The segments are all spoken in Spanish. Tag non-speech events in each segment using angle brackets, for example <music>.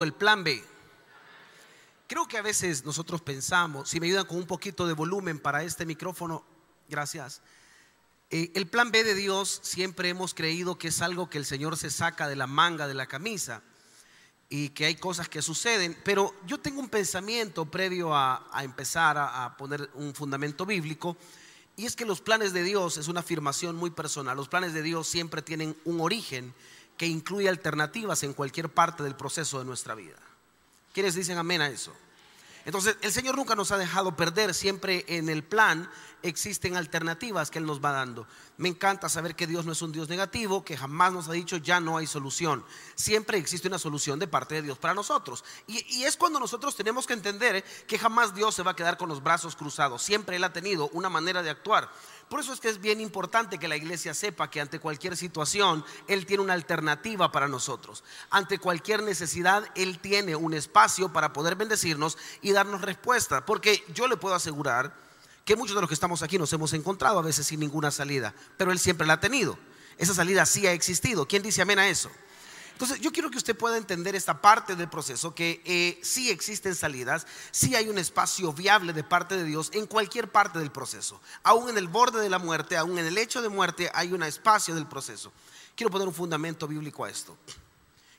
el plan B. Creo que a veces nosotros pensamos, si me ayudan con un poquito de volumen para este micrófono, gracias. Eh, el plan B de Dios siempre hemos creído que es algo que el Señor se saca de la manga de la camisa y que hay cosas que suceden, pero yo tengo un pensamiento previo a, empezar a poner un fundamento bíblico y es que los planes de Dios es una afirmación muy personal. Los planes de Dios siempre tienen un origen que incluye alternativas en cualquier parte del proceso de nuestra vida. ¿Quiénes dicen amén a eso? Entonces, el Señor nunca nos ha dejado perder, siempre en el plan existen alternativas que Él nos va dando. Me encanta saber que Dios no es un Dios negativo, que jamás nos ha dicho ya no hay solución. Siempre existe una solución de parte de Dios para nosotros. Y, es cuando nosotros tenemos que entender que jamás Dios se va a quedar con los brazos cruzados. Siempre Él ha tenido una manera de actuar. Por eso es que es bien importante que la iglesia sepa que ante cualquier situación Él tiene una alternativa para nosotros. Ante cualquier necesidad Él tiene un espacio para poder bendecirnos y darnos respuesta. Porque yo le puedo asegurar que muchos de los que estamos aquí nos hemos encontrado a veces sin ninguna salida, pero Él siempre la ha tenido. Esa salida sí ha existido. ¿Quién dice amén a eso? Entonces, yo quiero que usted pueda entender esta parte del proceso, que eh, sí existen salidas, sí hay un espacio viable de parte de Dios en cualquier parte del proceso. Aún en el borde de la muerte, aún en el hecho de muerte, hay un espacio del proceso. Quiero poner un fundamento bíblico a esto.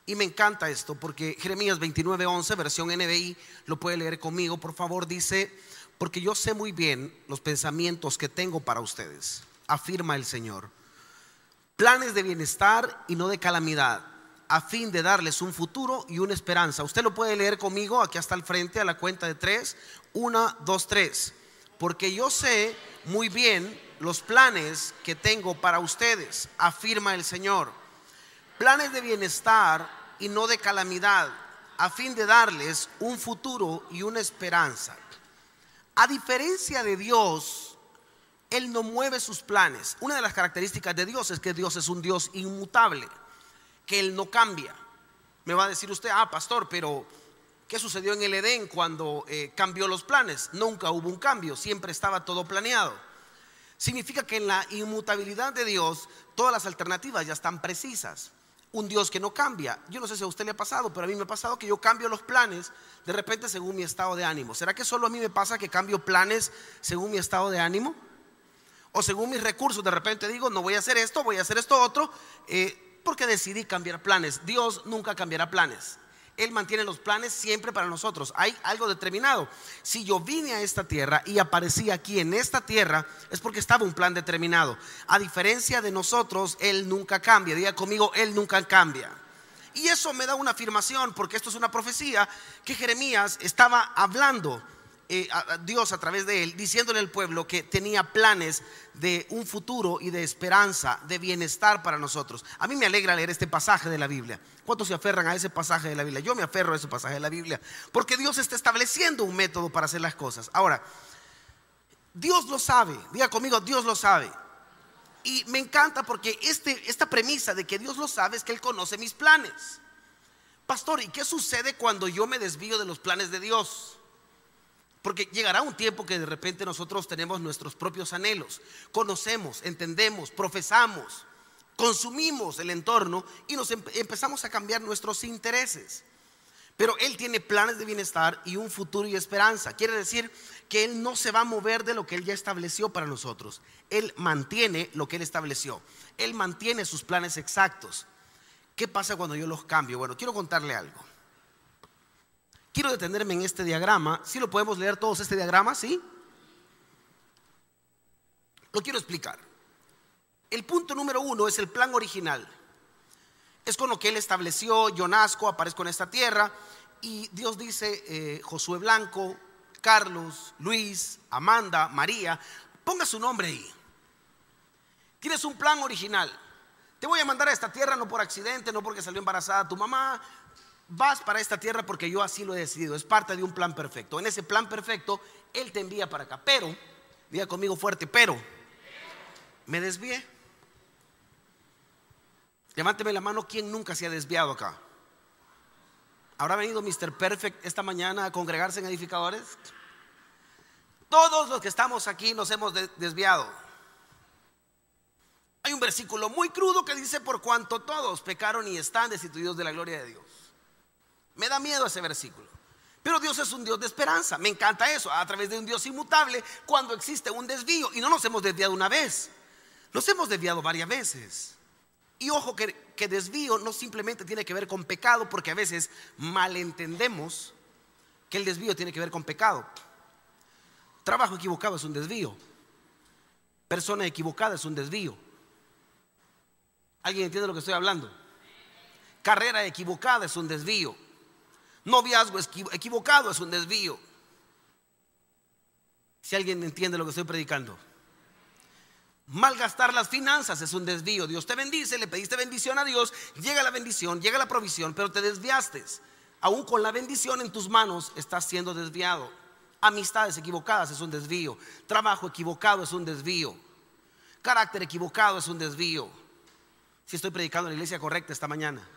Y me encanta esto porque Jeremías 29:11, versión NBI, lo puede leer conmigo, por favor, dice, porque yo sé muy bien los pensamientos que tengo para ustedes, afirma el Señor. Planes de bienestar y no de calamidad a fin de darles un futuro y una esperanza. Usted lo puede leer conmigo aquí hasta el frente a la cuenta de tres. Una, dos, tres. Porque yo sé muy bien los planes que tengo para ustedes, afirma el Señor. Planes de bienestar y no de calamidad, a fin de darles un futuro y una esperanza. A diferencia de Dios, Él no mueve sus planes. Una de las características de Dios es que Dios es un Dios inmutable que Él no cambia. Me va a decir usted, ah, pastor, pero ¿qué sucedió en el Edén cuando eh, cambió los planes? Nunca hubo un cambio, siempre estaba todo planeado. Significa que en la inmutabilidad de Dios todas las alternativas ya están precisas. Un Dios que no cambia. Yo no sé si a usted le ha pasado, pero a mí me ha pasado que yo cambio los planes de repente según mi estado de ánimo. ¿Será que solo a mí me pasa que cambio planes según mi estado de ánimo? O según mis recursos, de repente digo, no voy a hacer esto, voy a hacer esto otro. Eh, porque decidí cambiar planes. Dios nunca cambiará planes. Él mantiene los planes siempre para nosotros. Hay algo determinado. Si yo vine a esta tierra y aparecí aquí en esta tierra, es porque estaba un plan determinado. A diferencia de nosotros, Él nunca cambia. Diga conmigo, Él nunca cambia. Y eso me da una afirmación, porque esto es una profecía que Jeremías estaba hablando eh, Dios a través de él, diciéndole al pueblo que tenía planes de un futuro y de esperanza, de bienestar para nosotros. A mí me alegra leer este pasaje de la Biblia. ¿Cuántos se aferran a ese pasaje de la Biblia? Yo me aferro a ese pasaje de la Biblia, porque Dios está estableciendo un método para hacer las cosas. Ahora, Dios lo sabe, diga conmigo, Dios lo sabe. Y me encanta porque este, esta premisa de que Dios lo sabe es que Él conoce mis planes. Pastor, ¿y qué sucede cuando yo me desvío de los planes de Dios? Porque llegará un tiempo que de repente nosotros tenemos nuestros propios anhelos, conocemos, entendemos, profesamos, consumimos el entorno y nos empezamos a cambiar nuestros intereses. Pero Él tiene planes de bienestar y un futuro y esperanza. Quiere decir que Él no se va a mover de lo que Él ya estableció para nosotros. Él mantiene lo que Él estableció. Él mantiene sus planes exactos. ¿Qué pasa cuando yo los cambio? Bueno, quiero contarle algo. Quiero detenerme en este diagrama. ¿Sí lo podemos leer todos este diagrama? ¿Sí? Lo quiero explicar. El punto número uno es el plan original. Es con lo que él estableció, yo nazco, aparezco en esta tierra y Dios dice, eh, Josué Blanco, Carlos, Luis, Amanda, María, ponga su nombre ahí. Tienes un plan original. Te voy a mandar a esta tierra no por accidente, no porque salió embarazada tu mamá, vas para esta tierra porque yo así lo he decidido. Es parte de un plan perfecto. En ese plan perfecto, Él te envía para acá. Pero, diga conmigo fuerte, pero me desvié. Levánteme la mano, ¿quién nunca se ha desviado acá? ¿Habrá venido Mr. Perfect esta mañana a congregarse en edificadores? Todos los que estamos aquí nos hemos desviado. Hay un versículo muy crudo que dice, por cuanto todos pecaron y están destituidos de la gloria de Dios. Me da miedo ese versículo. Pero Dios es un Dios de esperanza. Me encanta eso. A través de un Dios inmutable, cuando existe un desvío. Y no nos hemos desviado una vez. Nos hemos desviado varias veces. Y ojo que, que desvío no simplemente tiene que ver con pecado, porque a veces malentendemos que el desvío tiene que ver con pecado. Trabajo equivocado es un desvío. Persona equivocada es un desvío. ¿Alguien entiende lo que estoy hablando? Carrera equivocada es un desvío. Noviazgo equivocado es un desvío. Si alguien entiende lo que estoy predicando. Malgastar las finanzas es un desvío. Dios te bendice, le pediste bendición a Dios, llega la bendición, llega la provisión, pero te desviaste. Aún con la bendición en tus manos estás siendo desviado. Amistades equivocadas es un desvío. Trabajo equivocado es un desvío. Carácter equivocado es un desvío. Si estoy predicando en la iglesia correcta esta mañana.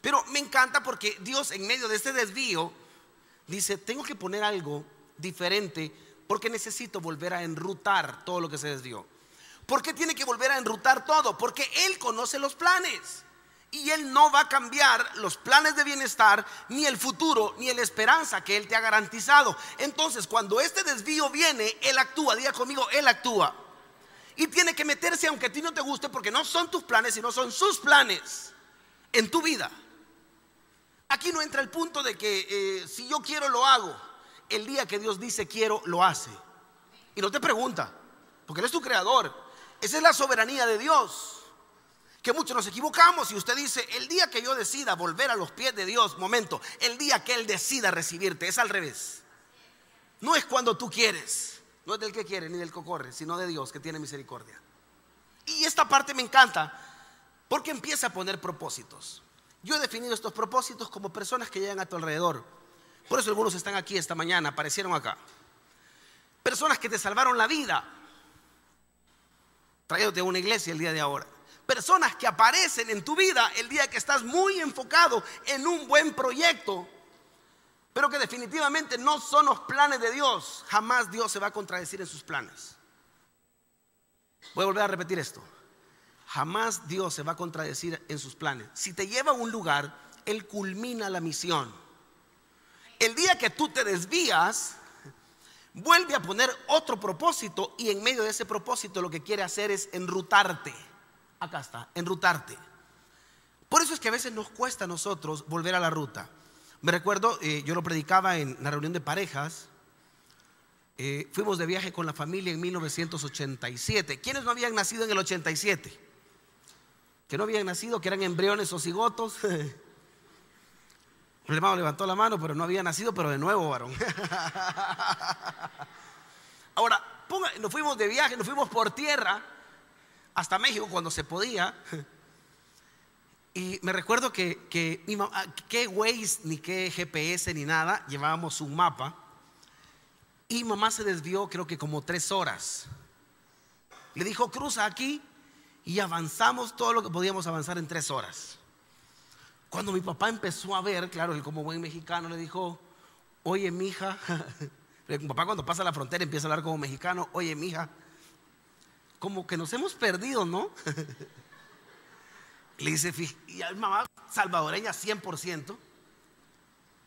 Pero me encanta porque Dios en medio de este desvío dice, tengo que poner algo diferente porque necesito volver a enrutar todo lo que se desvió. ¿Por qué tiene que volver a enrutar todo? Porque Él conoce los planes. Y Él no va a cambiar los planes de bienestar, ni el futuro, ni la esperanza que Él te ha garantizado. Entonces, cuando este desvío viene, Él actúa. Diga conmigo, Él actúa. Y tiene que meterse aunque a ti no te guste, porque no son tus planes, sino son sus planes en tu vida. Aquí no entra el punto de que eh, si yo quiero lo hago. El día que Dios dice quiero, lo hace. Y no te pregunta, porque Él es tu creador. Esa es la soberanía de Dios. Que muchos nos equivocamos y usted dice, el día que yo decida volver a los pies de Dios, momento, el día que Él decida recibirte, es al revés. No es cuando tú quieres, no es del que quiere ni del que corre, sino de Dios que tiene misericordia. Y esta parte me encanta porque empieza a poner propósitos. Yo he definido estos propósitos como personas que llegan a tu alrededor. Por eso algunos están aquí esta mañana, aparecieron acá. Personas que te salvaron la vida, trayéndote a una iglesia el día de ahora. Personas que aparecen en tu vida el día que estás muy enfocado en un buen proyecto, pero que definitivamente no son los planes de Dios. Jamás Dios se va a contradecir en sus planes. Voy a volver a repetir esto. Jamás Dios se va a contradecir en sus planes. Si te lleva a un lugar, Él culmina la misión. El día que tú te desvías, vuelve a poner otro propósito y en medio de ese propósito lo que quiere hacer es enrutarte. Acá está, enrutarte. Por eso es que a veces nos cuesta a nosotros volver a la ruta. Me recuerdo, eh, yo lo predicaba en la reunión de parejas. Eh, fuimos de viaje con la familia en 1987. ¿Quiénes no habían nacido en el 87? Que no habían nacido, que eran embriones o cigotos. <laughs> El hermano levantó la mano, pero no había nacido, pero de nuevo, varón. <laughs> Ahora, nos fuimos de viaje, nos fuimos por tierra hasta México cuando se podía. Y me recuerdo que, que mi mamá, qué Waze, ni qué GPS, ni nada, llevábamos un mapa. Y mamá se desvió, creo que como tres horas. Le dijo, cruza aquí y avanzamos todo lo que podíamos avanzar en tres horas. Cuando mi papá empezó a ver, claro, él como buen mexicano le dijo, oye, mija, <laughs> mi papá cuando pasa la frontera empieza a hablar como mexicano, oye, mija, como que nos hemos perdido, ¿no? <laughs> le dice, y a mi mamá salvadoreña 100%,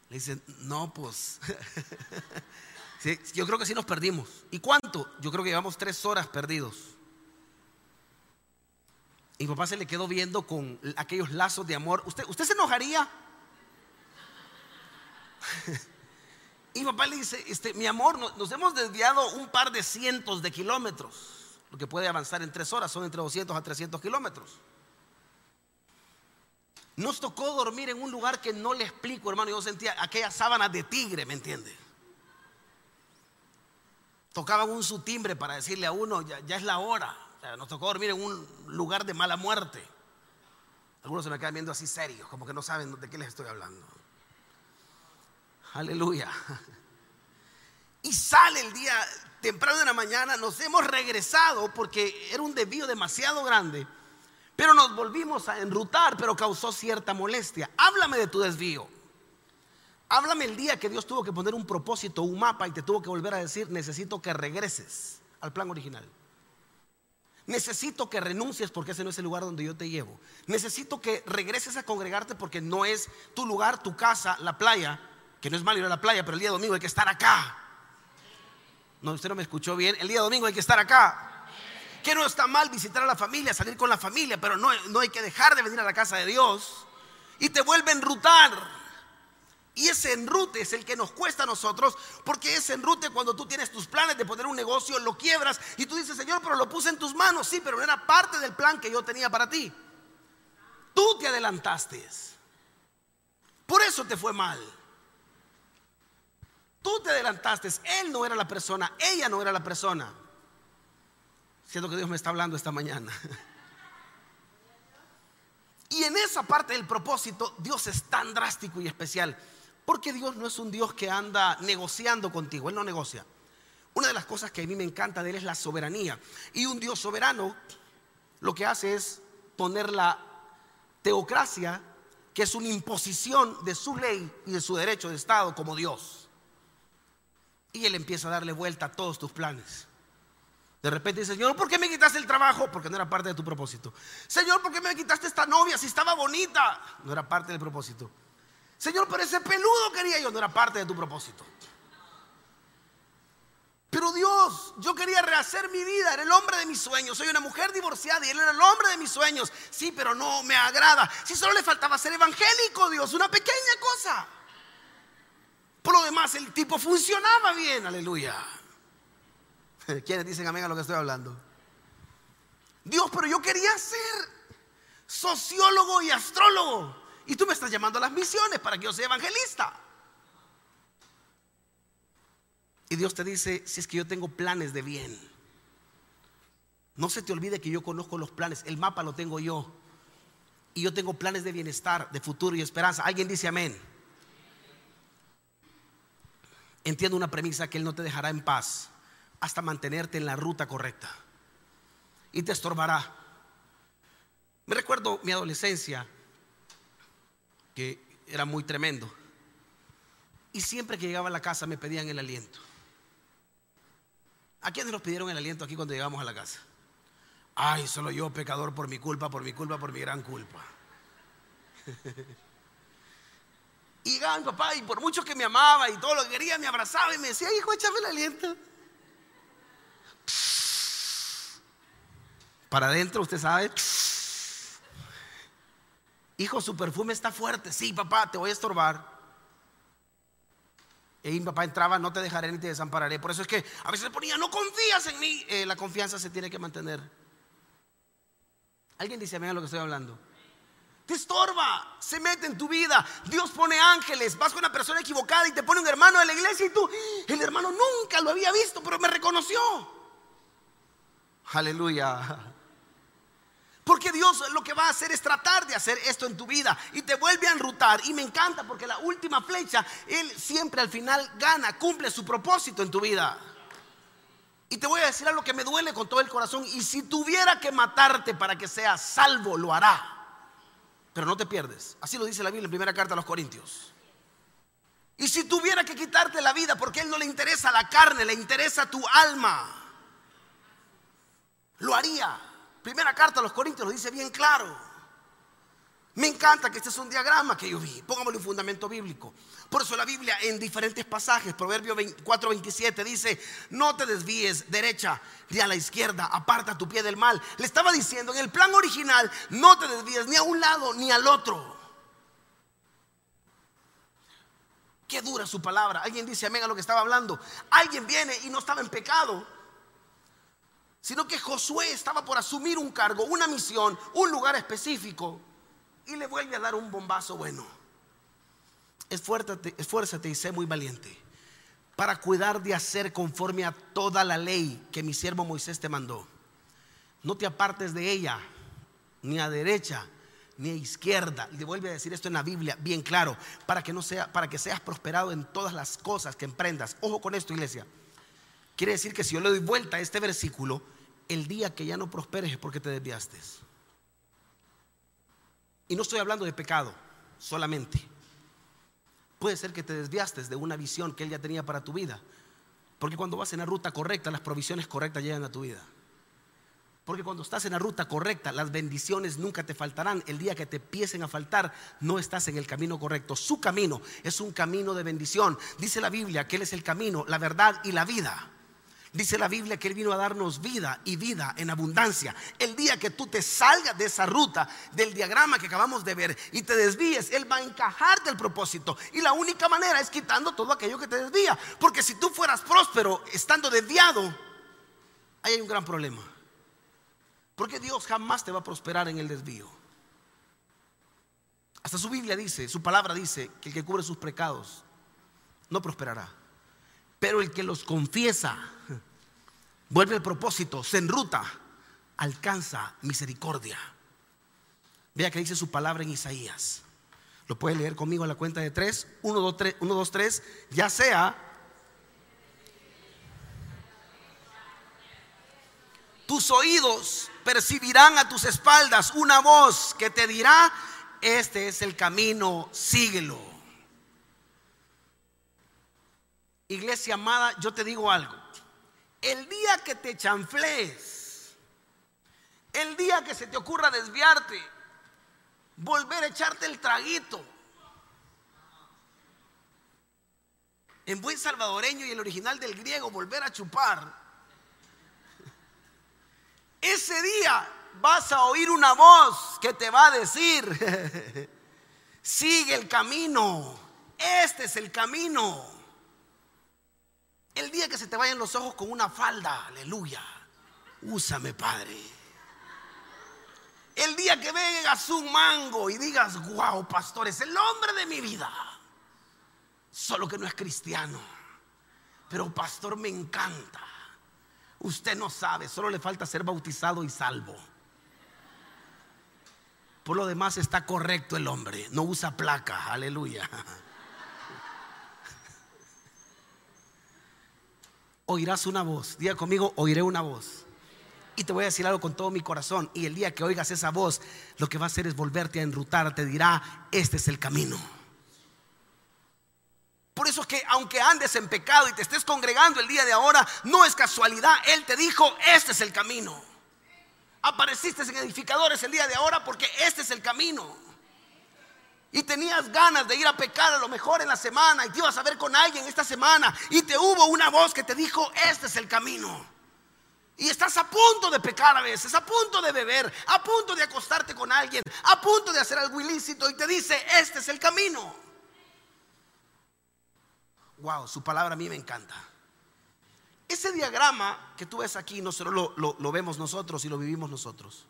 le dice, no, pues, <laughs> yo creo que sí nos perdimos. ¿Y cuánto? Yo creo que llevamos tres horas perdidos. Y papá se le quedó viendo con aquellos lazos de amor. ¿Usted, usted se enojaría? <laughs> y papá le dice, este, mi amor, nos, hemos desviado un par de cientos de kilómetros. Lo que puede avanzar en tres horas son entre 200 a 300 kilómetros. Nos tocó dormir en un lugar que no le explico, hermano. Yo sentía aquellas sábanas de tigre, ¿me entiende? Tocaban un su timbre para decirle a uno, ya es la hora nos tocó dormir en un lugar de mala muerte. Algunos se me quedan viendo así serios, como que no saben de qué les estoy hablando. Aleluya. Y sale el día temprano de la mañana, nos hemos regresado porque era un desvío demasiado grande, pero nos volvimos a enrutar, pero causó cierta molestia. Háblame de tu desvío. Háblame el día que Dios tuvo que poner un propósito, un mapa y te tuvo que volver a decir, necesito que regreses al plan original. Necesito que renuncies porque ese no es el lugar donde yo te llevo. Necesito que regreses a congregarte porque no es tu lugar, tu casa, la playa, que no es malo ir a la playa, pero el día domingo hay que estar acá. No, usted no me escuchó bien. El día domingo hay que estar acá. Que no está mal visitar a la familia, salir con la familia, pero no, no hay que dejar de venir a la casa de Dios. Y te vuelve a enrutar. Y ese enrute es el que nos cuesta a nosotros, porque ese enrute cuando tú tienes tus planes de poner un negocio, lo quiebras y tú dices, Señor, pero lo puse en tus manos, sí, pero no era parte del plan que yo tenía para ti. Tú te adelantaste. Por eso te fue mal. Tú te adelantaste, él no era la persona, ella no era la persona. Siento que Dios me está hablando esta mañana. <laughs> Y en esa parte del propósito, Dios es tan drástico y especial porque Dios no es un Dios que anda negociando contigo, Él no negocia. Una de las cosas que a mí me encanta de Él es la soberanía. Y un Dios soberano lo que hace es poner la teocracia, que es una imposición de su ley y de su derecho de Estado como Dios. Y Él empieza a darle vuelta a todos tus planes. De repente dice, Señor, ¿por qué me quitaste el trabajo? Porque no era parte de tu propósito. Señor, ¿por qué me quitaste esta novia si estaba bonita? No era parte del propósito. Señor, pero ese peludo quería yo, no era parte de tu propósito. Pero Dios, yo quería rehacer mi vida, era el hombre de mis sueños. Soy una mujer divorciada y él era el hombre de mis sueños. Sí, pero no me agrada. Si solo le faltaba ser evangélico, Dios, una pequeña cosa. Por lo demás, el tipo funcionaba bien, aleluya. <laughs> ¿Quiénes dicen amén a lo que estoy hablando? Dios, pero yo quería ser sociólogo y astrólogo. Y tú me estás llamando a las misiones para que yo sea evangelista. Y Dios te dice, si es que yo tengo planes de bien. No se te olvide que yo conozco los planes, el mapa lo tengo yo. Y yo tengo planes de bienestar, de futuro y esperanza. Alguien dice amén. Entiendo una premisa que Él no te dejará en paz hasta mantenerte en la ruta correcta. Y te estorbará. Me recuerdo mi adolescencia que era muy tremendo. Y siempre que llegaba a la casa me pedían el aliento. ¿A quiénes nos pidieron el aliento aquí cuando llegamos a la casa? Ay, solo yo, pecador, por mi culpa, por mi culpa, por mi gran culpa. <laughs> y llegaba mi papá, y por mucho que me amaba y todo lo que quería, me abrazaba y me decía, hijo, échame el aliento. Para adentro, usted sabe. Hijo, su perfume está fuerte. Sí, papá, te voy a estorbar. Y mi papá entraba, no te dejaré ni te desampararé. Por eso es que a veces ponía, no confías en mí. Eh, la confianza se tiene que mantener. Alguien dice, mira lo que estoy hablando. Te estorba, se mete en tu vida. Dios pone ángeles. Vas con una persona equivocada y te pone un hermano de la iglesia y tú, el hermano nunca lo había visto, pero me reconoció. Aleluya. Porque Dios lo que va a hacer es tratar de hacer esto en tu vida y te vuelve a enrutar. Y me encanta porque la última flecha, Él siempre al final gana, cumple su propósito en tu vida. Y te voy a decir algo que me duele con todo el corazón. Y si tuviera que matarte para que seas salvo, lo hará. Pero no te pierdes. Así lo dice la Biblia en primera carta a los Corintios. Y si tuviera que quitarte la vida porque a Él no le interesa la carne, le interesa tu alma, lo haría. Primera carta a los Corintios lo dice bien claro. Me encanta que este es un diagrama que yo vi. Pongámosle un fundamento bíblico. Por eso la Biblia en diferentes pasajes, Proverbio 4:27 dice, no te desvíes derecha ni a la izquierda, aparta tu pie del mal. Le estaba diciendo, en el plan original, no te desvíes ni a un lado ni al otro. Qué dura su palabra. Alguien dice amén a lo que estaba hablando. Alguien viene y no estaba en pecado sino que Josué estaba por asumir un cargo, una misión, un lugar específico, y le vuelve a dar un bombazo bueno. Esfuérzate, esfuérzate y sé muy valiente para cuidar de hacer conforme a toda la ley que mi siervo Moisés te mandó. No te apartes de ella, ni a derecha, ni a izquierda. Le vuelve a decir esto en la Biblia, bien claro, para que no sea, para que seas prosperado en todas las cosas que emprendas. Ojo con esto, iglesia. Quiere decir que si yo le doy vuelta a este versículo, el día que ya no prosperes es porque te desviaste. Y no estoy hablando de pecado solamente. Puede ser que te desviaste de una visión que Él ya tenía para tu vida. Porque cuando vas en la ruta correcta, las provisiones correctas llegan a tu vida. Porque cuando estás en la ruta correcta, las bendiciones nunca te faltarán. El día que te empiecen a faltar, no estás en el camino correcto. Su camino es un camino de bendición. Dice la Biblia que Él es el camino, la verdad y la vida. Dice la Biblia que Él vino a darnos vida y vida en abundancia. El día que tú te salgas de esa ruta, del diagrama que acabamos de ver, y te desvíes, Él va a encajarte el propósito. Y la única manera es quitando todo aquello que te desvía. Porque si tú fueras próspero estando desviado, ahí hay un gran problema. Porque Dios jamás te va a prosperar en el desvío. Hasta su Biblia dice, su palabra dice que el que cubre sus pecados no prosperará. Pero el que los confiesa, vuelve al propósito, se enruta, alcanza misericordia. Vea que dice su palabra en Isaías. Lo puede leer conmigo a la cuenta de tres. Uno, dos, tres. Uno, dos, tres. Ya sea tus oídos percibirán a tus espaldas una voz que te dirá, este es el camino, síguelo. Iglesia amada, yo te digo algo. El día que te chanflees, el día que se te ocurra desviarte, volver a echarte el traguito, en buen salvadoreño y el original del griego, volver a chupar, ese día vas a oír una voz que te va a decir, <laughs> sigue el camino, este es el camino. El día que se te vayan los ojos con una falda, aleluya, úsame Padre. El día que vengas un mango y digas, wow, pastor, es el hombre de mi vida. Solo que no es cristiano. Pero pastor me encanta. Usted no sabe, solo le falta ser bautizado y salvo. Por lo demás está correcto el hombre, no usa placa, aleluya. Oirás una voz, diga conmigo, oiré una voz. Y te voy a decir algo con todo mi corazón. Y el día que oigas esa voz, lo que va a hacer es volverte a enrutar, te dirá, este es el camino. Por eso es que aunque andes en pecado y te estés congregando el día de ahora, no es casualidad. Él te dijo, este es el camino. Apareciste en edificadores el día de ahora porque este es el camino. Y tenías ganas de ir a pecar a lo mejor en la semana y te ibas a ver con alguien esta semana y te hubo una voz que te dijo, este es el camino. Y estás a punto de pecar a veces, a punto de beber, a punto de acostarte con alguien, a punto de hacer algo ilícito y te dice, este es el camino. Wow, su palabra a mí me encanta. Ese diagrama que tú ves aquí, no solo lo, vemos nosotros y lo vivimos nosotros.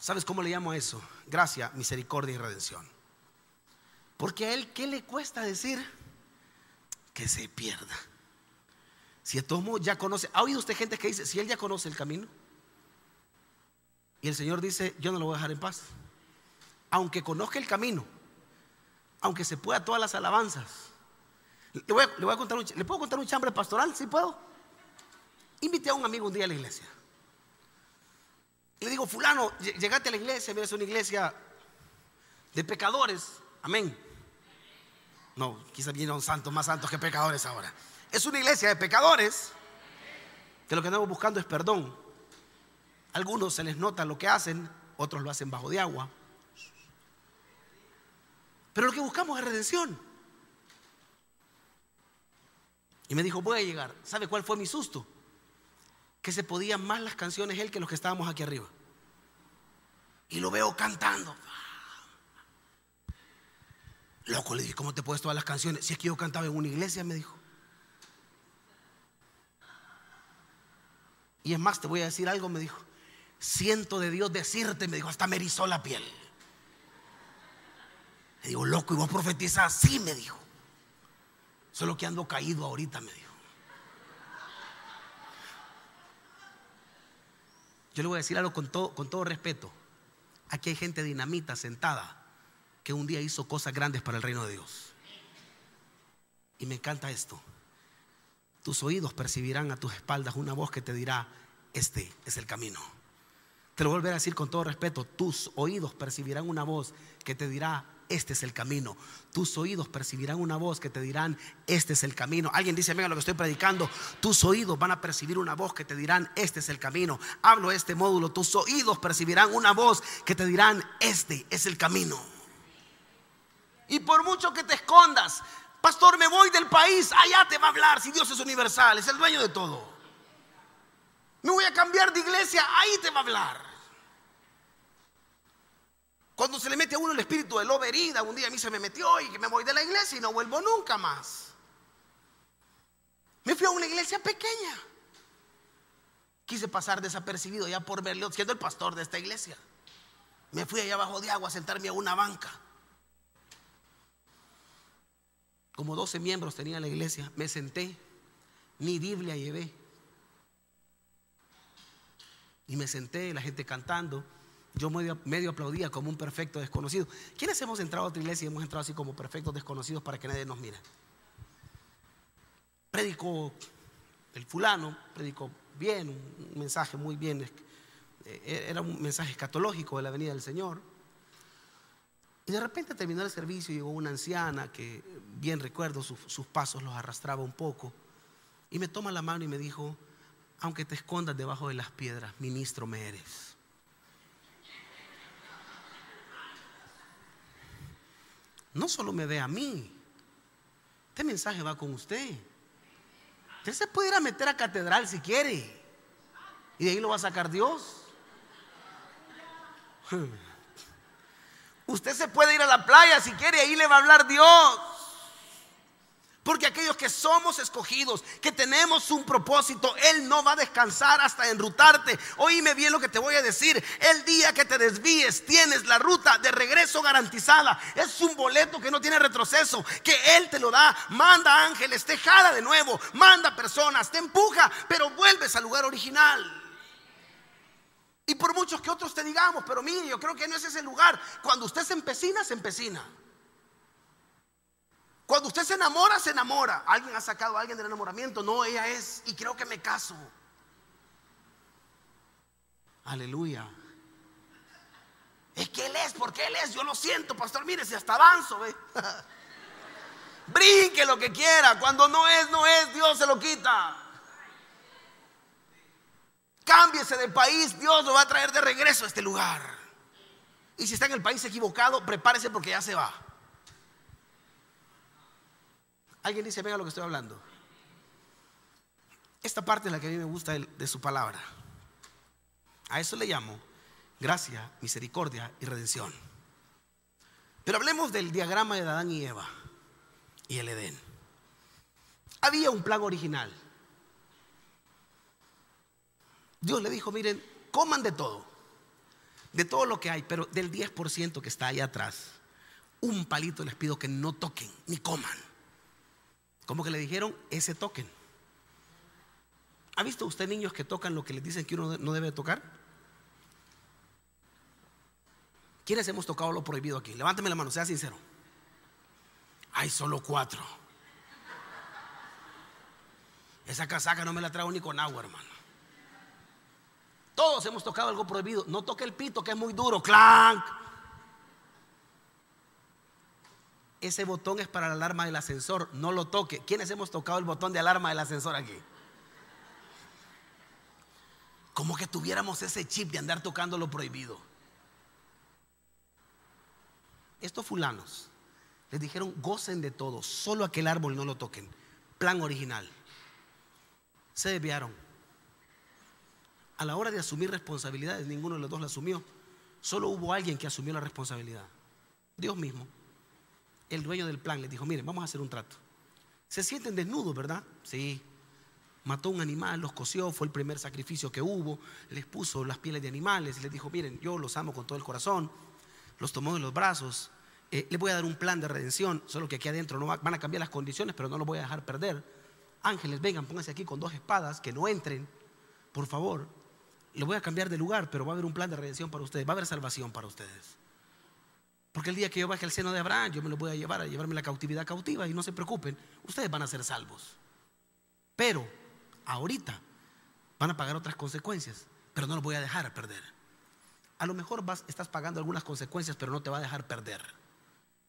¿Sabes cómo le llamo a eso? Gracia, misericordia y redención. Porque a él, ¿qué le cuesta decir? Que se pierda. Si a tomo ya conoce, ¿ha oído usted gente que dice, si él ya conoce el camino? Y el Señor dice, yo no lo voy a dejar en paz. Aunque conozca el camino, aunque se pueda todas las alabanzas. Le voy a, contar un, ¿Le puedo contar un chambre pastoral? ¿Sí puedo? Invité a un amigo un día a la iglesia. Y le digo, fulano, llegate a la iglesia, mira, es una iglesia de pecadores. Amén. No, quizás vinieron santos, más santos que pecadores ahora. Es una iglesia de pecadores que lo que andamos buscando es perdón. Algunos se les nota lo que hacen, otros lo hacen bajo de agua. Pero lo que buscamos es redención. Y me dijo, voy a llegar. ¿Sabe cuál fue mi susto? Que se podían más las canciones él que los que estábamos aquí arriba. Y lo veo cantando. Loco, le dije, ¿cómo te puedes todas las canciones? Si es que yo cantaba en una iglesia, me dijo. Y es más, te voy a decir algo, me dijo. Siento de Dios decirte, me dijo, hasta me erizó la piel. Le digo, loco, ¿y vos profetizas? Sí, me dijo. Solo que ando caído ahorita, me dijo. Yo le voy a decir algo con todo, con todo respeto. Aquí hay gente dinamita sentada que un día hizo cosas grandes para el reino de Dios. Y me encanta esto. Tus oídos percibirán a tus espaldas una voz que te dirá, este es el camino. Te lo volveré a decir con todo respeto, tus oídos percibirán una voz que te dirá, este es el camino. Tus oídos percibirán una voz que te dirán, este es el camino. Alguien dice, venga lo que estoy predicando. Tus oídos van a percibir una voz que te dirán, este es el camino. Hablo este módulo, tus oídos percibirán una voz que te dirán, este es el camino. Y por mucho que te escondas, pastor, me voy del país, allá te va a hablar, si Dios es universal, es el dueño de todo. Me voy a cambiar de iglesia, ahí te va a hablar. Cuando se le mete a uno el espíritu de lobo herida, un día a mí se me metió y me voy de la iglesia y no vuelvo nunca más. Me fui a una iglesia pequeña. Quise pasar desapercibido ya por verle, siendo el pastor de esta iglesia. Me fui allá abajo de agua a sentarme a una banca. Como 12 miembros tenía la iglesia, me senté, ni Biblia llevé. Y me senté, la gente cantando. Yo medio, aplaudía como un perfecto desconocido. ¿Quiénes hemos entrado a otra iglesia y hemos entrado así como perfectos desconocidos para que nadie nos mire? Predicó el fulano, predicó bien, un mensaje muy bien, eh, era un mensaje escatológico de la venida del Señor. Y de repente terminó el servicio y llegó una anciana que bien recuerdo sus pasos los arrastraba un poco. Y me toma la mano y me dijo, aunque te escondas debajo de las piedras, ministro me eres. No solo me ve a mí, este mensaje va con usted. Usted se puede ir a meter a catedral si quiere. Y de ahí lo va a sacar Dios. <laughs> Usted se puede ir a la playa si quiere, ahí le va a hablar Dios. Porque aquellos que somos escogidos, que tenemos un propósito, Él no va a descansar hasta enrutarte. Oíme bien lo que te voy a decir. El día que te desvíes, tienes la ruta de regreso garantizada. Es un boleto que no tiene retroceso, que Él te lo da. Manda ángeles, te jala de nuevo, manda personas, te empuja, pero vuelves al lugar original. Y por muchos que otros te digamos, pero mire, yo creo que no es ese lugar. Cuando usted se empecina, se empecina. Cuando usted se enamora, se enamora. ¿Alguien ha sacado a alguien del enamoramiento? No, ella es. Y creo que me caso. Aleluya. Es que Él es, porque Él es. Yo lo siento, pastor. Mire, si hasta avanzo, ve. <laughs> Brinque lo que quiera. Cuando no es, no es. Dios se lo quita. Cámbiese de país. Dios lo va a traer de regreso a este lugar. Y si está en el país equivocado, prepárese porque ya se va. Alguien dice, venga lo que estoy hablando. Esta parte es la que a mí me gusta de, su palabra. A eso le llamo gracia, misericordia y redención. Pero hablemos del diagrama de Adán y Eva y el Edén. Había un plan original. Dios le dijo, miren, coman de todo, de todo lo que hay, pero del 10% que está ahí atrás, un palito les pido que no toquen ni coman. Como que le dijeron ese toquen. ¿Ha visto usted niños que tocan lo que les dicen que uno no debe tocar? ¿Quiénes hemos tocado lo prohibido aquí? Levánteme la mano, sea sincero. Hay solo cuatro. Esa casaca no me la traigo ni con agua, hermano. Todos hemos tocado algo prohibido. No toque el pito, que es muy duro. ¡Clank! Ese botón es para la alarma del ascensor, no lo toque. ¿Quiénes hemos tocado el botón de alarma del ascensor aquí? Como que tuviéramos ese chip de andar tocando lo prohibido. Estos fulanos les dijeron, gocen de todo, solo aquel árbol no lo toquen. Plan original. Se desviaron. A la hora de asumir responsabilidades, ninguno de los dos la asumió. Solo hubo alguien que asumió la responsabilidad. Dios mismo el dueño del plan les dijo, miren, vamos a hacer un trato. Se sienten desnudos, ¿verdad? Sí. Mató un animal, los coció, fue el primer sacrificio que hubo, les puso las pieles de animales, les dijo, miren, yo los amo con todo el corazón, los tomó en los brazos, eh, les voy a dar un plan de redención, solo que aquí adentro no van a cambiar las condiciones, pero no los voy a dejar perder. Ángeles, vengan, pónganse aquí con dos espadas, que no entren, por favor. Les voy a cambiar de lugar, pero va a haber un plan de redención para ustedes, va a haber salvación para ustedes. Porque el día que yo baje al seno de Abraham, yo me lo voy a llevar a llevarme la cautividad cautiva y no se preocupen, ustedes van a ser salvos. Pero ahorita van a pagar otras consecuencias, pero no los voy a dejar perder. A lo mejor vas, estás pagando algunas consecuencias, pero no te va a dejar perder.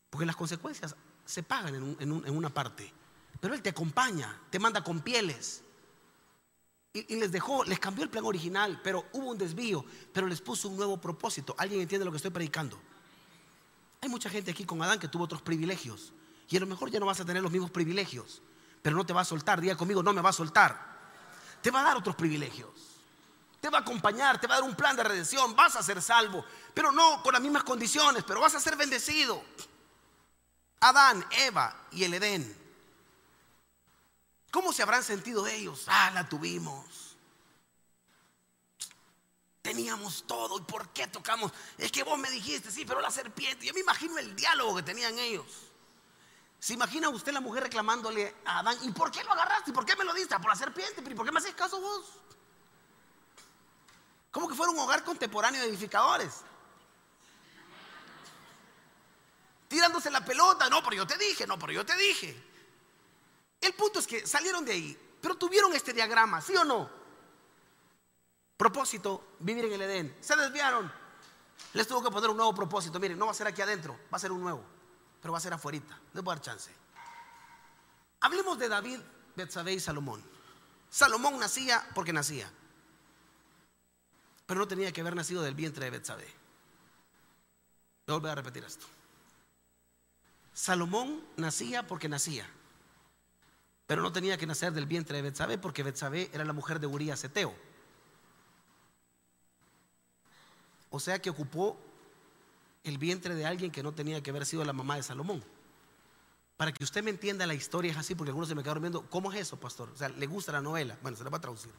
Porque las consecuencias se pagan en, una parte. Pero Él te acompaña, te manda con pieles. Y, y, les dejó, les cambió el plan original, pero hubo un desvío, pero les puso un nuevo propósito. ¿Alguien entiende lo que estoy predicando? Hay mucha gente aquí con Adán que tuvo otros privilegios. Y a lo mejor ya no vas a tener los mismos privilegios, pero no te va a soltar. Diga conmigo, no me va a soltar. Te va a dar otros privilegios. Te va a acompañar, te va a dar un plan de redención. Vas a ser salvo, pero no con las mismas condiciones, pero vas a ser bendecido. Adán, Eva y el Edén. ¿Cómo se habrán sentido ellos? Ah, la tuvimos. Teníamos todo. ¿Y por qué tocamos? Es que vos me dijiste, sí, pero la serpiente. Yo me imagino el diálogo que tenían ellos. ¿Se imagina usted la mujer reclamándole a Adán? ¿Y por qué lo agarraste? ¿Y por qué me lo diste? Por la serpiente. ¿Y por qué me haces caso vos? ¿Cómo que fuera un hogar contemporáneo de edificadores? tirándose la pelota. No, pero yo te dije, no, pero yo te dije. El punto es que salieron de ahí, pero tuvieron este diagrama, ¿sí o no? Propósito, vivir en el Edén. Se desviaron. Les tuvo que poner un nuevo propósito. Miren, no va a ser aquí adentro, va a ser un nuevo, pero va a ser afuera. Les voy a dar chance. Hablemos de David, Betsabé y Salomón. Salomón nacía porque nacía, pero no tenía que haber nacido del vientre de Betsabé. Voy a a repetir esto. Salomón nacía porque nacía, pero no tenía que nacer del vientre de Betsabé porque Betsabé era la mujer de Urías Eteo. O sea que ocupó el vientre de alguien que no tenía que haber sido la mamá de Salomón. Para que usted me entienda la historia es así, porque algunos se me quedaron viendo, ¿cómo es eso, pastor? O sea, ¿le gusta la novela? Bueno, se la va a traducir.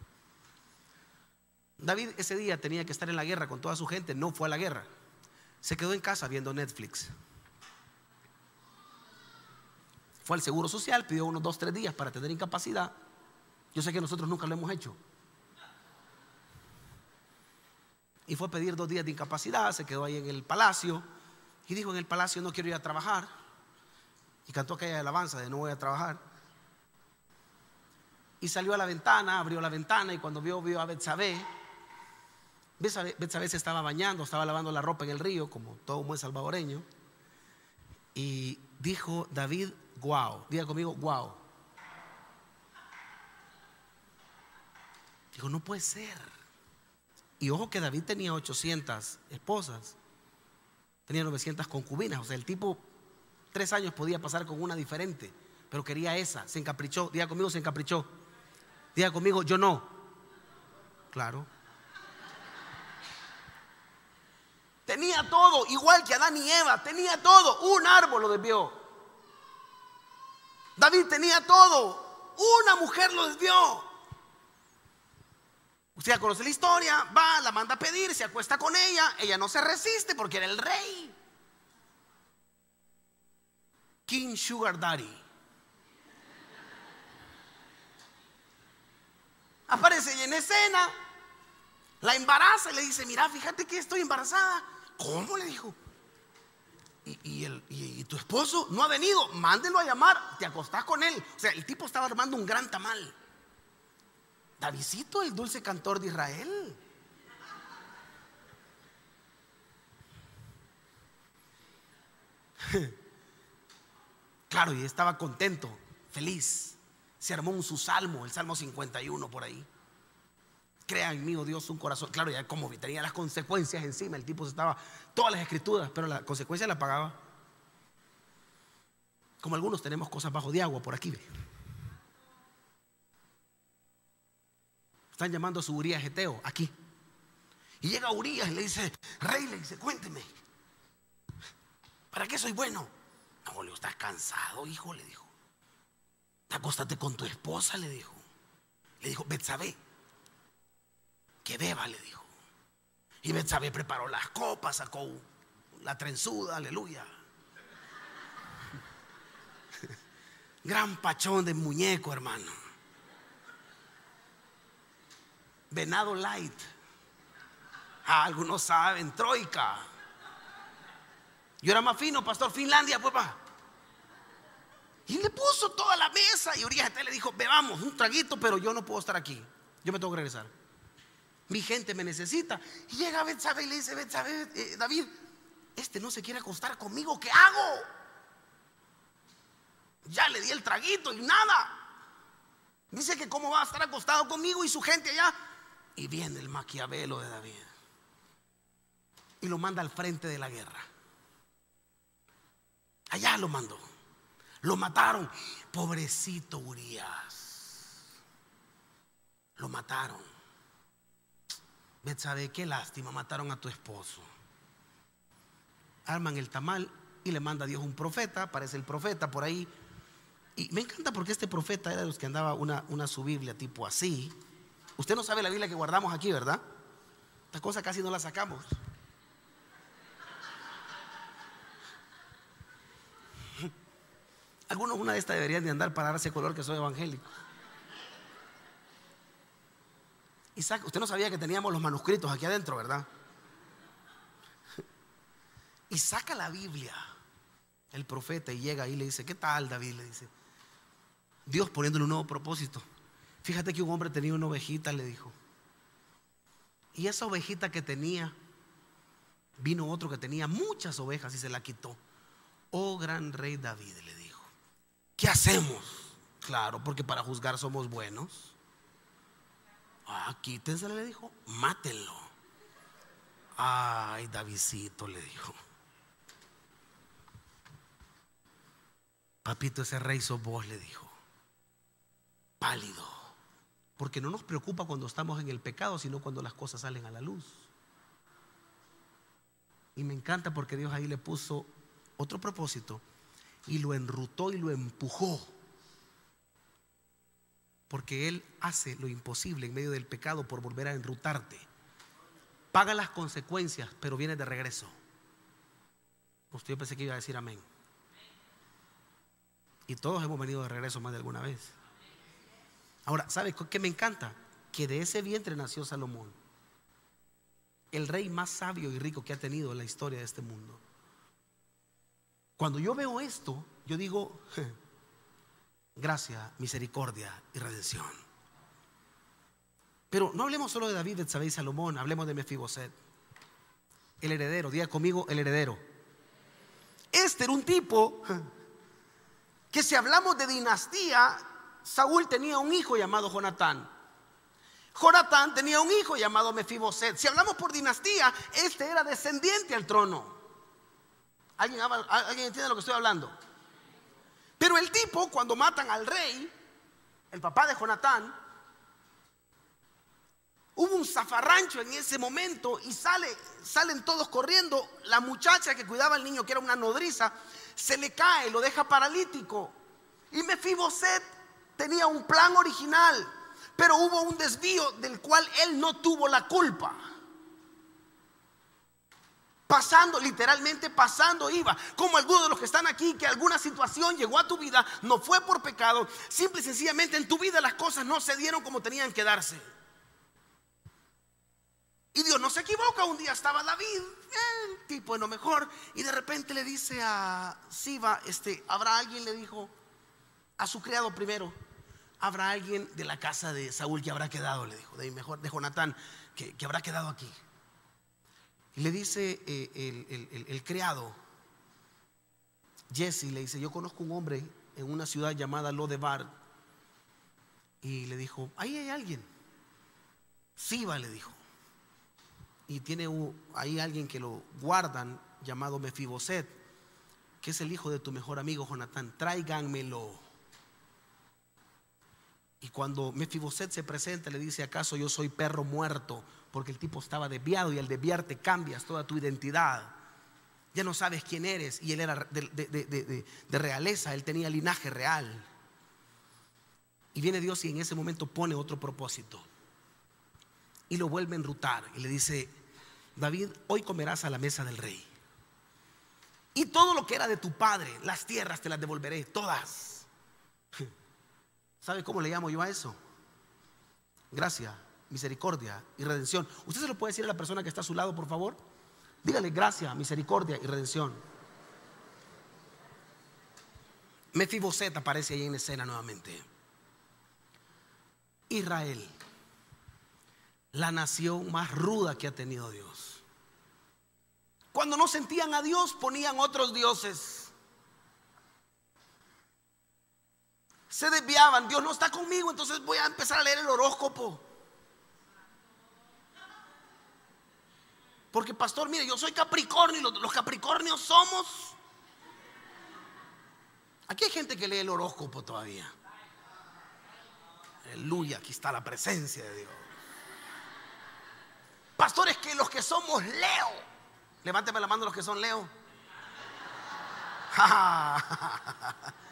David ese día tenía que estar en la guerra con toda su gente, no fue a la guerra. Se quedó en casa viendo Netflix. Fue al Seguro Social, pidió unos dos, tres días para tener incapacidad. Yo sé que nosotros nunca lo hemos hecho. Y fue a pedir dos días de incapacidad, se quedó ahí en el palacio y dijo en el palacio no quiero ir a trabajar. Y cantó aquella alabanza de no voy a trabajar. Y salió a la ventana, abrió la ventana y cuando vio, vio a Betsabé. Betsabé se estaba bañando, estaba lavando la ropa en el río, como todo un buen salvadoreño. Y dijo David, Guau. Diga conmigo, guau. Digo, no puede ser. Y ojo que David tenía 800 esposas. Tenía 900 concubinas. O sea, el tipo tres años podía pasar con una diferente. Pero quería esa. Se encaprichó. Diga conmigo, se encaprichó. Diga conmigo, yo no. Claro. Tenía todo, igual que Adán y Eva. Tenía todo. Un árbol lo desvió. David tenía todo. Una mujer lo desvió. Usted ya conoce la historia. Va, la manda a pedir, se acuesta con ella. Ella no se resiste porque era el rey. King Sugar Daddy. Aparece en escena. La embaraza y le dice, mira, fíjate que estoy embarazada. ¿Cómo? Le dijo y, tu esposo no ha venido, mándelo a llamar, te acostás con él. O sea, el tipo estaba armando un gran tamal. Davidito, el dulce cantor de Israel. <laughs> Claro, y estaba contento, feliz. Se armó un su salmo, el Salmo 51 por ahí. Crea en mí, oh Dios, un corazón. Claro, ya como tenía las consecuencias encima, el tipo estaba, todas las escrituras, pero la consecuencia la pagaba. Como algunos tenemos cosas bajo de agua por aquí. Están llamando a su Urias Geteo, aquí. Y llega Urias y le dice, rey, le dice, cuénteme, ¿para qué soy bueno? No, le estás cansado, hijo, le dijo. Acóstate con tu esposa, le dijo. Le dijo, Betsabé, que beba, le dijo. Y Betsabe preparó las copas, sacó la trenzuda, aleluya. <laughs> Gran pachón de muñeco, hermano. Venado light. Ah, algunos saben, troika. Yo era más fino, pastor, Finlandia, pues va. Y le puso toda la mesa y Urias le dijo, bebamos un traguito, pero yo no puedo estar aquí. Yo me tengo que regresar mi gente me necesita. Y llega Betsabe y le dice, Betsabe, eh, David, este no se quiere acostar conmigo, ¿qué hago? ya le di el traguito y nada. Dice que cómo va a estar acostado conmigo y su gente allá. Y viene el maquiavelo de David. Y lo manda al frente de la guerra. Allá lo mandó. Lo mataron. Pobrecito Urias. Lo mataron. ¿Sabe qué lástima? Mataron a tu esposo. Arman el tamal y le manda a Dios un profeta. Aparece el profeta por ahí y me encanta porque este profeta era de los que andaba una, una su Biblia tipo así. Usted no sabe la Biblia que guardamos aquí, ¿verdad? Esta cosa casi no la sacamos. Algunos una de estas deberían de andar para darse color que soy evangélico. Isaac, usted no sabía que teníamos los manuscritos aquí adentro, ¿verdad? Y saca la Biblia el profeta y llega ahí y le dice, ¿qué tal David? Le dice, Dios poniéndole un nuevo propósito. Fíjate que un hombre tenía una ovejita, le dijo. Y esa ovejita que tenía, vino otro que tenía muchas ovejas y se la quitó. Oh gran rey David, le dijo, ¿qué hacemos? Claro, porque para juzgar somos buenos. Ah, quítense, le dijo, mátenlo. Ay, Davidcito, le dijo. Papito, ese rey sos vos, le dijo pálido. Porque no nos preocupa cuando estamos en el pecado, sino cuando las cosas salen a la luz. Y me encanta porque Dios ahí le puso otro propósito y lo enrutó y lo empujó. Porque Él hace lo imposible en medio del pecado por volver a enrutarte. Paga las consecuencias, pero viene de regreso. Usted yo pensé que iba a decir amén. Y todos hemos venido de regreso más de alguna vez. Ahora, ¿sabe qué me encanta? Que de ese vientre nació Salomón, el rey más sabio y rico que ha tenido en la historia de este mundo. Cuando yo veo esto, yo digo, gracia, misericordia y redención. Pero no hablemos solo de David, Betsabé y Salomón, hablemos de Mefiboset, el heredero, diga conmigo, el heredero. Este era un tipo que si hablamos de dinastía, Saúl tenía un hijo llamado Jonatán. Jonatán tenía un hijo llamado Mefiboset. Si hablamos por dinastía, este era descendiente al trono. ¿Alguien, ¿Alguien entiende lo que estoy hablando? Pero el tipo, cuando matan al rey, el papá de Jonatán, hubo un zafarrancho en ese momento y sale, salen todos corriendo. La muchacha que cuidaba al niño, que era una nodriza, se le cae, lo deja paralítico. Y Mefiboset tenía un plan original, pero hubo un desvío del cual él no tuvo la culpa. Pasando, literalmente pasando iba. Como algunos de los que están aquí, que alguna situación llegó a tu vida, no fue por pecado, simple y sencillamente en tu vida las cosas no se dieron como tenían que darse. Y Dios no se equivoca, un día estaba David, el tipo de lo mejor, y de repente le dice a Siba, este, habrá alguien le dijo a su criado primero, habrá alguien de la casa de Saúl que habrá quedado, le dijo, de mejor, de Jonatán, que, habrá quedado aquí. Y le dice eh, el, criado, Jesse, le dice, yo conozco un hombre en una ciudad llamada Lodebar. Y le dijo, ahí hay alguien. Siba le dijo. Y tiene ahí alguien que lo guardan llamado Mefiboset, que es el hijo de tu mejor amigo Jonatán. Tráiganmelo. Y cuando Mefiboset se presenta, le dice: ¿Acaso yo soy perro muerto? Porque el tipo estaba desviado y al desviarte cambias toda tu identidad. Ya no sabes quién eres. Y él era de, realeza, él tenía linaje real. Y viene Dios y en ese momento pone otro propósito. Y lo vuelve a enrutar. Y le dice: David, hoy comerás a la mesa del rey. Y todo lo que era de tu padre, las tierras te las devolveré, todas. ¿Sabe cómo le llamo yo a eso? Gracia, misericordia y redención. ¿Usted se lo puede decir a la persona que está a su lado, por favor? Dígale gracia, misericordia y redención. Mefiboset aparece ahí en escena nuevamente. Israel, la nación más ruda que ha tenido Dios. Cuando no sentían a Dios, ponían otros dioses. Se desviaban. Dios no está conmigo, entonces voy a empezar a leer el horóscopo. Porque pastor, mire, yo soy Capricornio y los, Capricornios somos... Aquí hay gente que lee el horóscopo todavía. Aleluya, aquí está la presencia de Dios. Pastores, que los que somos Leo, levánteme la mano los que son Leo. <laughs>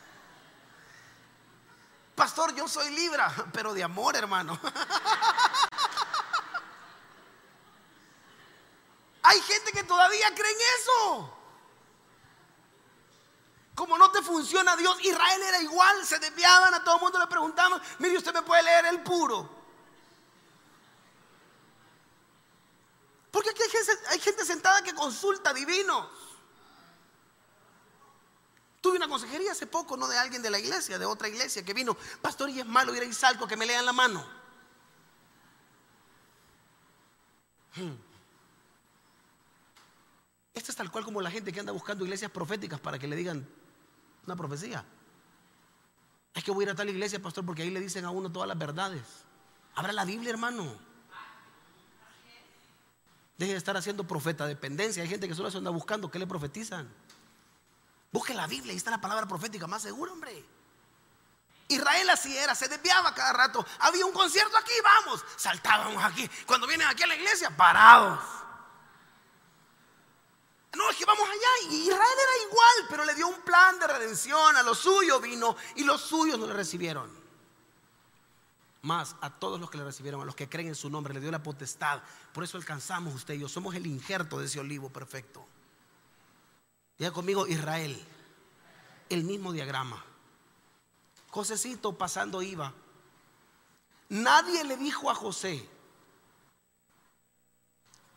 Pastor, yo soy Libra, <laughs> pero de amor, hermano. <laughs> Hay gente que todavía cree en eso. Como no te funciona Dios, Israel era igual, se desviaban, a todo el mundo le preguntaban, mire, usted me puede leer el puro. Porque aquí hay gente, sentada que consulta divinos. Tuve una consejería hace poco, no de alguien de la iglesia, de otra iglesia, que vino, pastor, y es malo ir a Isalco que me lean la mano. Hmm. Esto es tal cual como la gente que anda buscando iglesias proféticas para que le digan una profecía. Es que voy a ir a tal iglesia, pastor, porque ahí le dicen a uno todas las verdades. Abra la Biblia, hermano. Deje de estar haciendo profeta dependencia. Hay gente que solo se anda buscando, ¿qué le profetizan? Busque la Biblia, ahí está la palabra profética más segura, hombre. Israel así era, se desviaba cada rato. Había un concierto aquí, vamos, saltábamos aquí. Cuando vienen aquí a la iglesia, parados. No, es que vamos allá. Y Israel era igual, pero le dio un plan de redención. A los suyos vino y los suyos no le recibieron. Más a todos los que le recibieron, a los que creen en su nombre, le dio la potestad. Por eso alcanzamos usted y yo. Somos el injerto de ese olivo perfecto. Diga conmigo Israel. El mismo diagrama. Josecito pasando iba. Nadie le dijo a José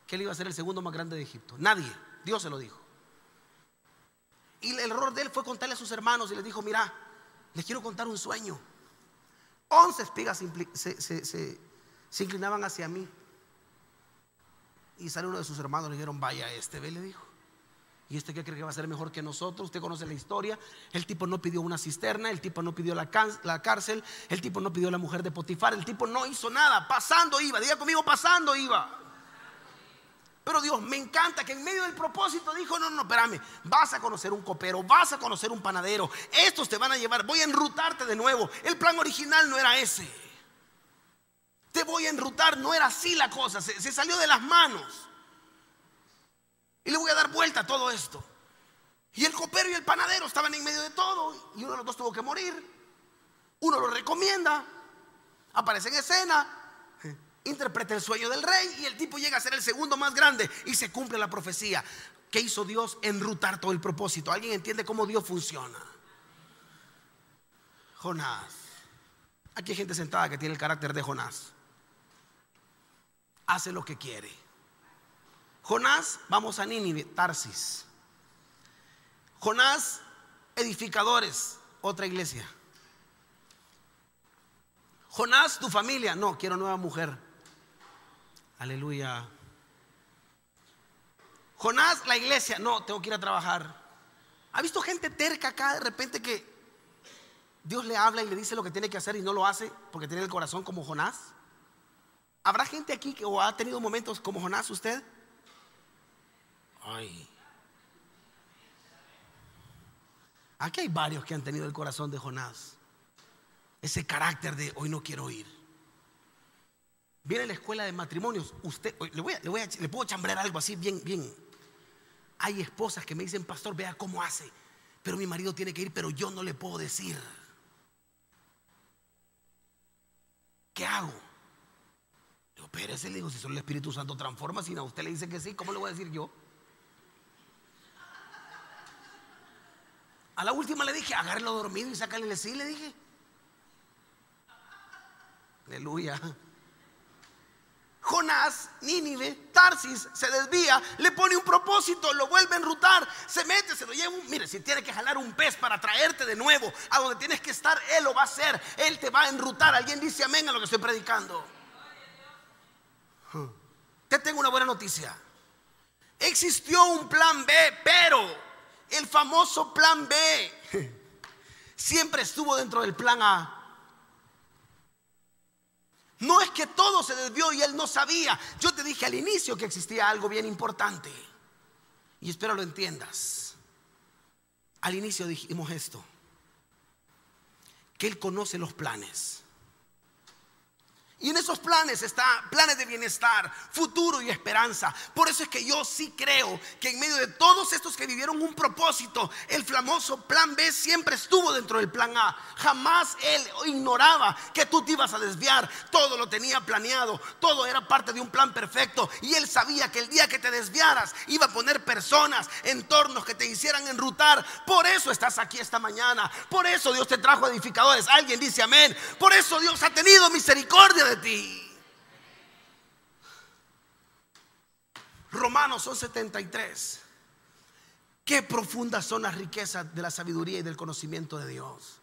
que él iba a ser el segundo más grande de Egipto. Nadie. Dios se lo dijo. Y el error de él fue contarle a sus hermanos y les dijo, mira, les quiero contar un sueño. Once espigas se, inclinaban hacia mí. Y sale uno de sus hermanos le dijeron, vaya este, ve, le dijo. ¿Y este qué cree que va a ser mejor que nosotros? Usted conoce la historia. El tipo no pidió una cisterna, el tipo no pidió la, cárcel, el tipo no pidió la mujer de Potifar, el tipo no hizo nada. Pasando iba, diga conmigo, pasando iba. Pero Dios, me encanta que en medio del propósito dijo, no, no, espérame, vas a conocer un copero, vas a conocer un panadero, estos te van a llevar, voy a enrutarte de nuevo. El plan original no era ese. Te voy a enrutar, no era así la cosa, se salió de las manos. Y le voy a dar vuelta a todo esto. Y el copero y el panadero estaban en medio de todo y uno de los dos tuvo que morir. Uno lo recomienda, aparece en escena, interpreta el sueño del rey y el tipo llega a ser el segundo más grande y se cumple la profecía. ¿Qué hizo Dios? Enrutar todo el propósito. ¿Alguien entiende cómo Dios funciona? Jonás. Aquí hay gente sentada que tiene el carácter de Jonás. Hace lo que quiere. Jonás, vamos a Nínive, Tarsis. Jonás, edificadores, otra iglesia. Jonás, tu familia, no, quiero nueva mujer. Aleluya. Jonás, la iglesia. No, tengo que ir a trabajar. ¿Ha visto gente terca acá de repente que Dios le habla y le dice lo que tiene que hacer y no lo hace porque tiene el corazón como Jonás? ¿Habrá gente aquí que o ha tenido momentos como Jonás usted? Ay. Aquí hay varios que han tenido el corazón de Jonás. Ese carácter de hoy no quiero ir. Viene la escuela de matrimonios. Usted, le, voy le, puedo chambrear algo así bien, bien. Hay esposas que me dicen, pastor, vea cómo hace. Pero mi marido tiene que ir, pero yo no le puedo decir. ¿Qué hago? Digo, espérese, le digo, si solo el Espíritu Santo transforma, si a usted le dice que sí, ¿cómo le voy a decir yo? A la última le dije, agárrelo dormido y sácale el sí, le dije. Aleluya. Jonás, Nínive, Tarsis, se desvía, le pone un propósito, lo vuelve a enrutar, se mete, se lo lleva. mire, si tiene que jalar un pez para traerte de nuevo a donde tienes que estar, Él lo va a hacer. Él te va a enrutar. Alguien dice amén a lo que estoy predicando. Te tengo una buena noticia. Existió un plan B, pero el famoso plan B siempre estuvo dentro del plan A. No es que todo se desvió y él no sabía. Yo te dije al inicio que existía algo bien importante. Y espero lo entiendas. Al inicio dijimos esto. Que él conoce los planes. Y en esos planes está planes de bienestar, futuro y esperanza. Por eso es que yo sí creo que en medio de todos estos que vivieron un propósito, el famoso plan B siempre estuvo dentro del plan A. Jamás él ignoraba que tú te ibas a desviar. Todo lo tenía planeado, todo era parte de un plan perfecto. Y él sabía que el día que te desviaras iba a poner personas, entornos que te hicieran enrutar. Por eso estás aquí esta mañana. Por eso Dios te trajo edificadores. Alguien dice amén. Por eso Dios ha tenido misericordia de ti. Romanos 73 Qué profundas son las riquezas de la sabiduría y del conocimiento de Dios.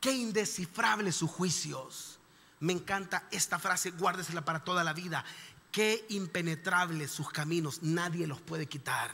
Qué indescifrables sus juicios. Me encanta esta frase, guárdesela para toda la vida. Qué impenetrables sus caminos, nadie los puede quitar.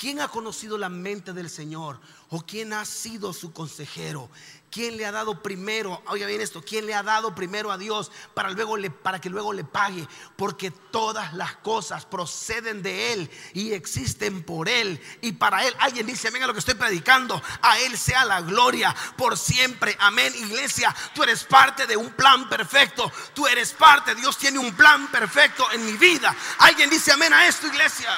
¿Quién ha conocido la mente del Señor? ¿O quién ha sido su consejero? ¿Quién le ha dado primero? Oiga bien esto, ¿quién le ha dado primero a Dios para, luego le, para que luego le pague? Porque todas las cosas proceden de Él y existen por Él y para Él. Alguien dice, venga lo que estoy predicando, a Él sea la gloria por siempre. Amén, iglesia, tú eres parte de un plan perfecto. Tú eres parte, Dios tiene un plan perfecto en mi vida. Alguien dice, amén a esto, iglesia.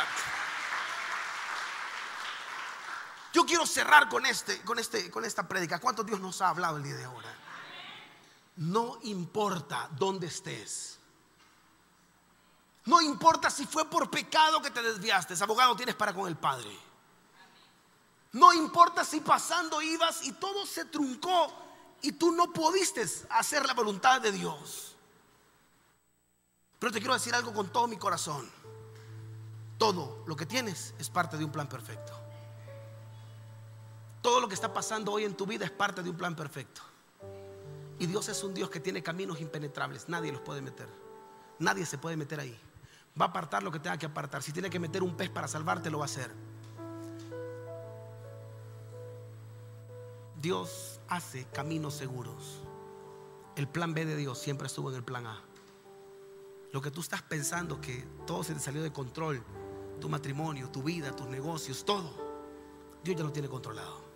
Quiero cerrar con este, con este, con esta prédica. ¿Cuánto Dios nos ha hablado el día de ahora? No importa dónde estés. No importa si fue por pecado que te desviaste. Abogado tienes para con el Padre. No importa si pasando ibas y todo se truncó y tú no pudiste hacer la voluntad de Dios. Pero te quiero decir algo con todo mi corazón. Todo lo que tienes es parte de un plan perfecto. Todo lo que está pasando hoy en tu vida es parte de un plan perfecto. Y Dios es un Dios que tiene caminos impenetrables. Nadie los puede meter. Nadie se puede meter ahí. Va a apartar lo que tenga que apartar. Si tiene que meter un pez para salvarte, lo va a hacer. Dios hace caminos seguros. El plan B de Dios siempre estuvo en el plan A. Lo que tú estás pensando que todo se te salió de control, tu matrimonio, tu vida, tus negocios, todo, Dios ya lo tiene controlado.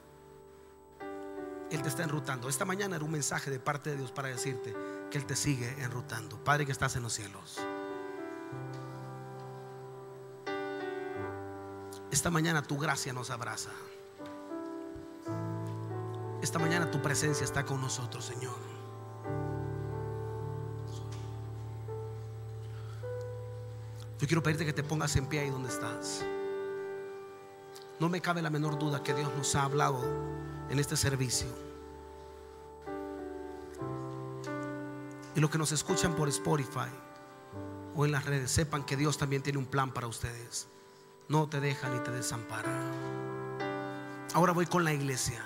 Él te está enrutando. Esta mañana era un mensaje de parte de Dios para decirte que Él te sigue enrutando. Padre que estás en los cielos. Esta mañana tu gracia nos abraza. Esta mañana tu presencia está con nosotros, Señor. Yo quiero pedirte que te pongas en pie ahí donde estás. No me cabe la menor duda que Dios nos ha hablado en este servicio. Y los que nos escuchan por Spotify o en las redes, sepan que Dios también tiene un plan para ustedes. No te deja ni te desampara. Ahora voy con la iglesia.